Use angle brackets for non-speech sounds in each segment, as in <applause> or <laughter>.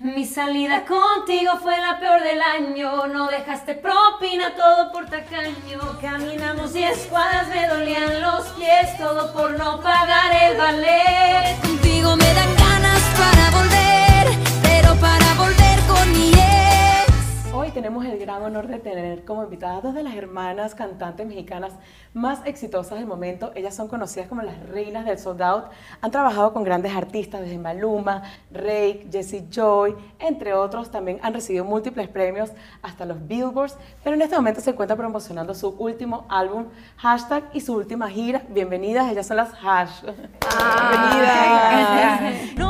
Mi salida contigo fue la peor del año, no dejaste propina, todo por tacaño. Caminamos diez cuadras, me dolían los pies, todo por no pagar el ballet. Contigo me dan ganas para volver, pero para volver tenemos el gran honor de tener como invitadas dos de las hermanas cantantes mexicanas más exitosas del momento. Ellas son conocidas como las reinas del sold out. Han trabajado con grandes artistas desde Maluma, Rake, Jessie Joy, entre otros. También han recibido múltiples premios hasta los Billboards, pero en este momento se encuentra promocionando su último álbum, Hashtag, y su última gira. Bienvenidas, ellas son las Hash. Bienvenidas. <laughs>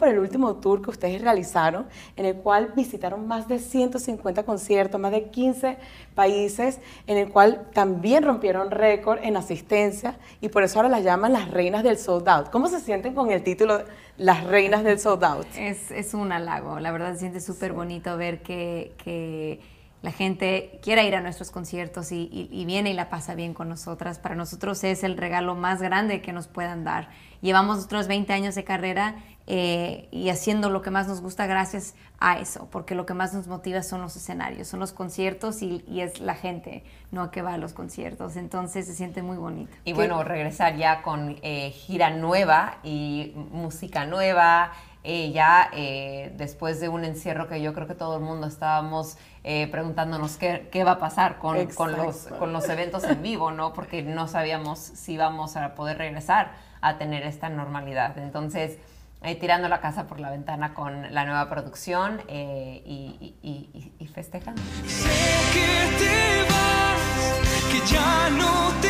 por el último tour que ustedes realizaron, en el cual visitaron más de 150 conciertos, más de 15 países, en el cual también rompieron récord en asistencia y por eso ahora las llaman las reinas del sold out. ¿Cómo se sienten con el título Las reinas del sold out? Es, es un halago, la verdad se siente súper bonito ver que, que la gente quiera ir a nuestros conciertos y, y- y viene y la pasa bien con nosotras. Para nosotros es el regalo más grande que nos puedan dar. Llevamos otros 20 años de carrera eh, y haciendo lo que más nos gusta gracias a eso, porque lo que más nos motiva son los escenarios, son los conciertos y, y es la gente, no que va a los conciertos. Entonces se siente muy bonito. Y bueno, regresar ya con eh, gira nueva y música nueva, eh, ya eh, después de un encierro que yo creo que todo el mundo estábamos eh, preguntándonos qué, qué va a pasar con, con los, con los eventos en vivo, ¿no? Porque no sabíamos si íbamos a poder regresar a tener esta normalidad. Entonces, eh, tirando la casa por la ventana con la nueva producción eh, y, y- y- y festejando. Sé que te vas, que ya no te importas.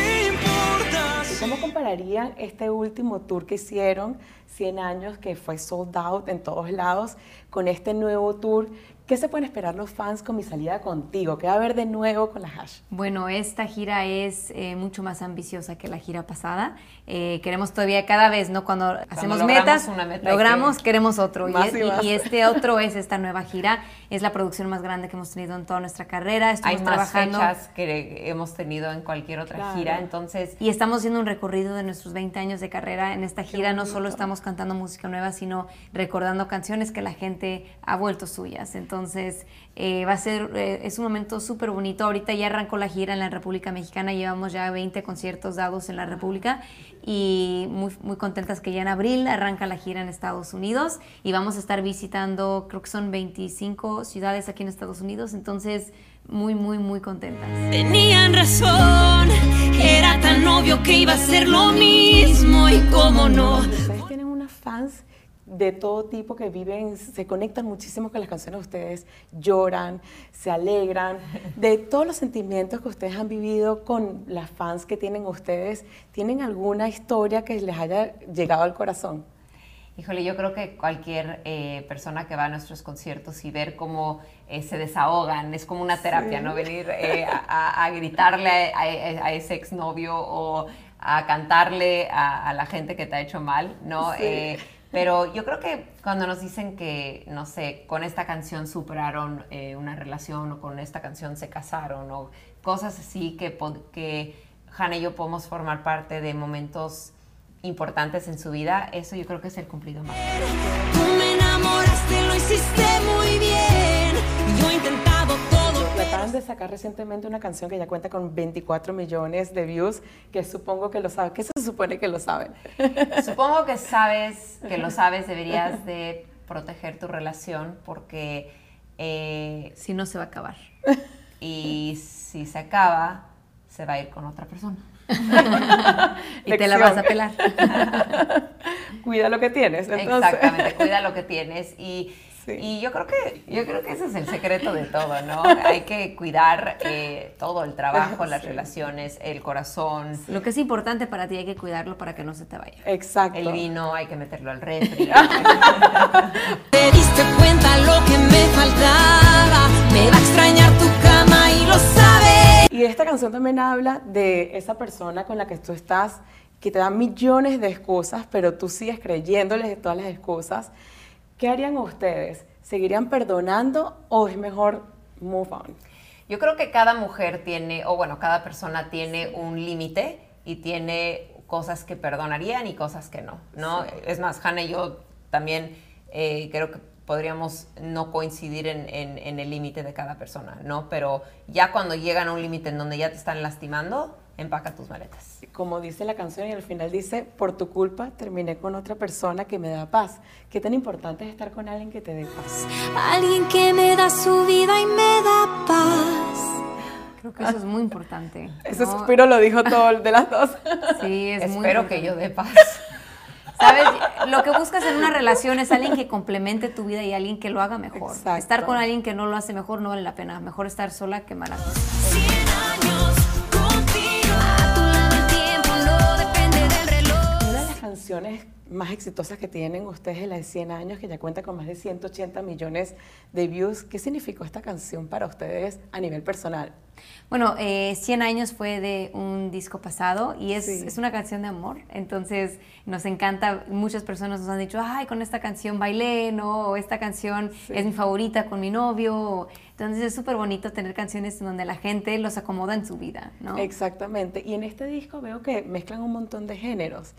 ¿Y ¿Cómo compararían este último tour que hicieron, 100 años, que fue sold out en todos lados, con este nuevo tour? ¿Qué se pueden esperar los fans con mi salida contigo? ¿Qué va a haber de nuevo con la hash? Bueno, esta gira es eh, mucho más ambiciosa que la gira pasada. Eh, queremos todavía cada vez, ¿no? Cuando, hacemos logramos metas, una meta hay logramos, que- queremos otro. Y, y y- este otro es esta nueva gira. Es la producción más grande que hemos tenido en toda nuestra carrera. Hay Estamos más trabajando fechas que hemos tenido en cualquier otra Claro. gira, entonces y estamos haciendo un recorrido de nuestros 20 años de carrera. En esta gira no solo estamos cantando música nueva, sino recordando canciones que la gente ha vuelto suyas. Entonces, eh, va a ser, eh, es un momento súper bonito. Ahorita ya arrancó la gira en la República Mexicana, llevamos ya 20 conciertos dados en la República y muy, muy contentas que ya en abril arranca la gira en Estados Unidos y vamos a estar visitando, creo que son 25 ciudades aquí en Estados Unidos. Entonces, muy, muy, muy contentas. Tenían razón, era tan obvio que iba a ser lo mismo y cómo no. Ustedes tienen unas fans de todo tipo que viven, se conectan muchísimo con las canciones de ustedes, lloran, se alegran, de <laughs> todos los sentimientos que ustedes han vivido con las fans que tienen ustedes, ¿tienen alguna historia que les haya llegado al corazón? Híjole, yo creo que cualquier eh, persona que va a nuestros conciertos y ver cómo eh, se desahogan, es como una terapia, ¿no? Venir eh, a, gritarle a, a- a ese exnovio o a cantarle a, a la gente que te ha hecho mal, ¿no? Sí. Pero yo creo que cuando nos dicen que, no sé, con esta canción superaron eh, una relación o con esta canción se casaron o cosas así que, que Hannah y yo podemos formar parte de momentos importantes en su vida, eso yo creo que es el cumplido más. Tú me enamoraste, lo hiciste muy acaban de sacar recientemente una canción que ya cuenta con 24 millones de views, que supongo que lo saben, que se supone que lo saben. <laughs> Supongo que sabes, que lo sabes, deberías de proteger tu relación porque eh, Si no, se va a acabar. <laughs> y si se acaba, se va a ir con otra persona. <laughs> y te la vas a pelar. Cuida lo que tienes. Entonces. Exactamente, cuida lo que tienes y, Sí. y yo creo que yo creo que ese es el secreto de todo, ¿no? Hay que cuidar eh, todo el trabajo, las relaciones, el corazón, Lo que es importante para ti hay que cuidarlo para que no se te vaya. Exacto. el vino, hay que meterlo al refri. <laughs> <laughs> Te diste cuenta lo que me faltaba. Me va a extrañar tu cama y lo sabes. Y esta canción también habla de esa persona con la que tú estás, que te da millones de excusas, pero tú sigues creyéndoles de todas las excusas. ¿Qué harían ustedes ¿seguirían perdonando o es mejor move on? Yo creo que cada mujer tiene, o bueno, cada persona tiene un límite y tiene cosas que perdonarían y cosas que no, ¿no? Es más, Hannah y yo también eh, creo que podríamos no coincidir en, en- en el límite de cada persona, ¿no? Pero ya cuando llegan a un límite en donde ya te están lastimando, empaca tus maletas. Como dice la canción y al final dice, por tu culpa terminé con otra persona que me da paz. ¿Qué tan importante es estar con alguien que te dé paz? Alguien que me da su vida y me da paz. Creo que eso es muy importante. Ese ¿no? suspiro lo dijo todo de las dos. Sí, es muy Espero que yo dé paz. ¿Sabes? Lo que buscas en una relación es alguien que complemente tu vida y alguien que lo haga mejor. Exacto. Estar con alguien que no lo hace mejor no vale la pena. Mejor estar sola que mala. Cien años canciones más exitosas que tienen ustedes es la de 100 años, que ya cuenta con más de 180 millones de views. ¿Qué significó esta canción para ustedes a nivel personal? Bueno, eh, 100 años fue de un disco pasado y es, Sí. es una canción de amor. Entonces nos encanta. Muchas personas nos han dicho, ay, con esta canción bailé, ¿no? O esta canción Sí. es mi favorita con mi novio. Entonces es súper bonito tener canciones donde la gente los acomoda en su vida, ¿no? Exactamente. Y en este disco veo que mezclan un montón de géneros.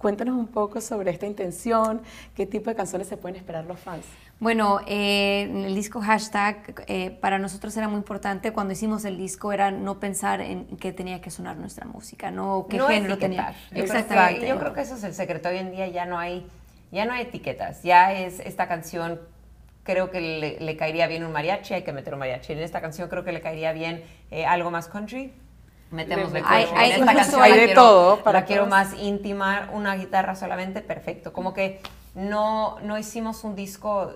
Cuéntanos un poco sobre esta intención, qué tipo de canciones se pueden esperar los fans. Bueno, eh, el disco hashtag eh, para nosotros era muy importante cuando hicimos el disco era no pensar en qué tenía que sonar nuestra música, no qué no género tenía. etiquetar. Exactamente. yo creo que eso es el secreto. Hoy en día ya no hay, ya no hay etiquetas. Ya es esta canción. Creo que le, le caería bien un mariachi, hay que meter un mariachi. En esta canción creo que le caería bien eh, algo más country. Metemos de Hay- hay- en esta canción hay de quiero- todo para la quiero más íntima, una guitarra solamente, perfecto. Como que no, no hicimos un disco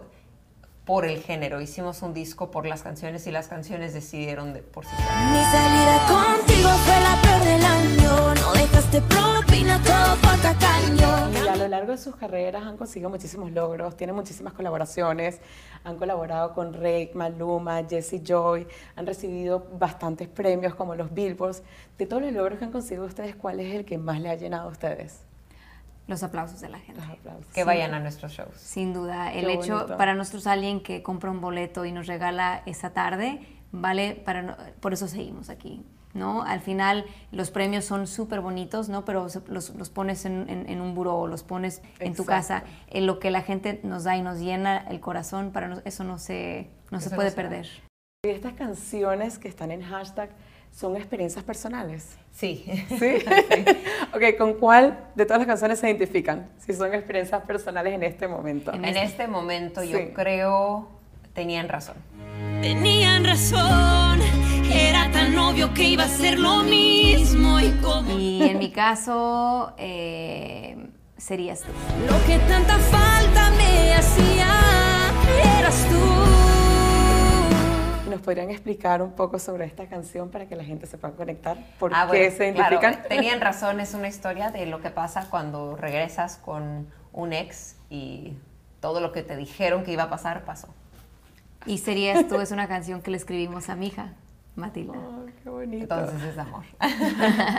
por el género, hicimos un disco por las canciones y las canciones decidieron de, por sí solas. Mi salida contigo fue la peor del año. Propina todo por tacaño. Y a lo largo de sus carreras han conseguido muchísimos logros, tienen muchísimas colaboraciones, han colaborado con Rake, Maluma, Jesse Joy, han recibido bastantes premios como los Billboards. De todos los logros que han conseguido ustedes, ¿cuál es el que más le ha llenado a ustedes? Los aplausos de la gente. Los aplausos. Que vayan a nuestros shows. Sin duda, el Qué hecho bonito. para nosotros alguien que compra un boleto y nos regala esa tarde, vale para no- por eso seguimos aquí, ¿no? Al final los premios son súper bonitos, ¿no? Pero se- los, los pones en, en- en un buró, los pones en tu Exacto. casa, en lo que la gente nos da y nos llena el corazón, para nos- eso no se no se Eso no puede se va. perder. Y estas canciones que están en hashtag son experiencias personales. Sí. <laughs> ¿Sí? ok, ¿con cuál de todas las canciones se identifican? Si son experiencias personales en este momento. En En este momento Sí. yo creo tenían razón. Tenían razón. Era tan obvio que iba a ser lo mismo. Y como Y en mi caso eh, serías tú. lo que tanta falta me hacía, eras tú. ¿Y ¿Nos podrían explicar un poco sobre esta canción para que la gente se pueda conectar? ¿Por Ah, qué bueno, se claro, identifican? tenían razón, es una historia de lo que pasa cuando regresas con un ex y todo lo que te dijeron que iba a pasar pasó. Y serías tú es una canción que le escribimos a mi hija, Matilda. Oh, qué bonito. Entonces es amor. <laughs>